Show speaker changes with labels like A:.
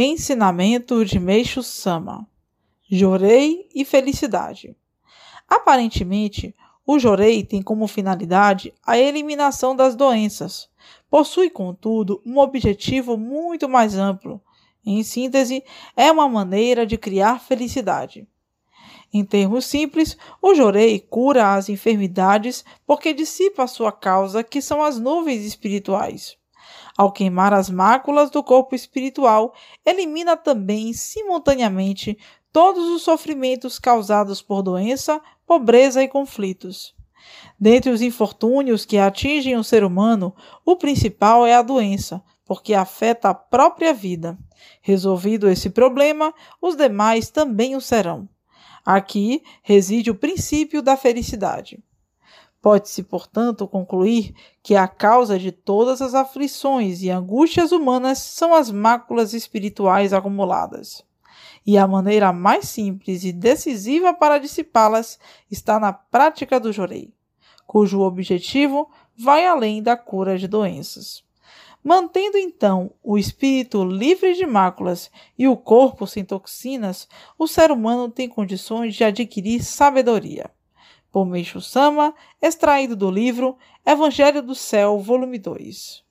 A: Ensinamento de Meixo Sama Jorei e Felicidade Aparentemente, o Jorei tem como finalidade a eliminação das doenças. Possui, contudo, um objetivo muito mais amplo. Em síntese, é uma maneira de criar felicidade. Em termos simples, o Jorei cura as enfermidades porque dissipa a sua causa, que são as nuvens espirituais. Ao queimar as máculas do corpo espiritual, elimina também simultaneamente todos os sofrimentos causados por doença, pobreza e conflitos. Dentre os infortúnios que atingem o ser humano, o principal é a doença, porque afeta a própria vida. Resolvido esse problema, os demais também o serão. Aqui reside o princípio da felicidade. Pode-se, portanto, concluir que a causa de todas as aflições e angústias humanas são as máculas espirituais acumuladas. E a maneira mais simples e decisiva para dissipá-las está na prática do jorei, cujo objetivo vai além da cura de doenças. Mantendo então o espírito livre de máculas e o corpo sem toxinas, o ser humano tem condições de adquirir sabedoria por Sama, extraído do livro Evangelho do Céu, volume 2.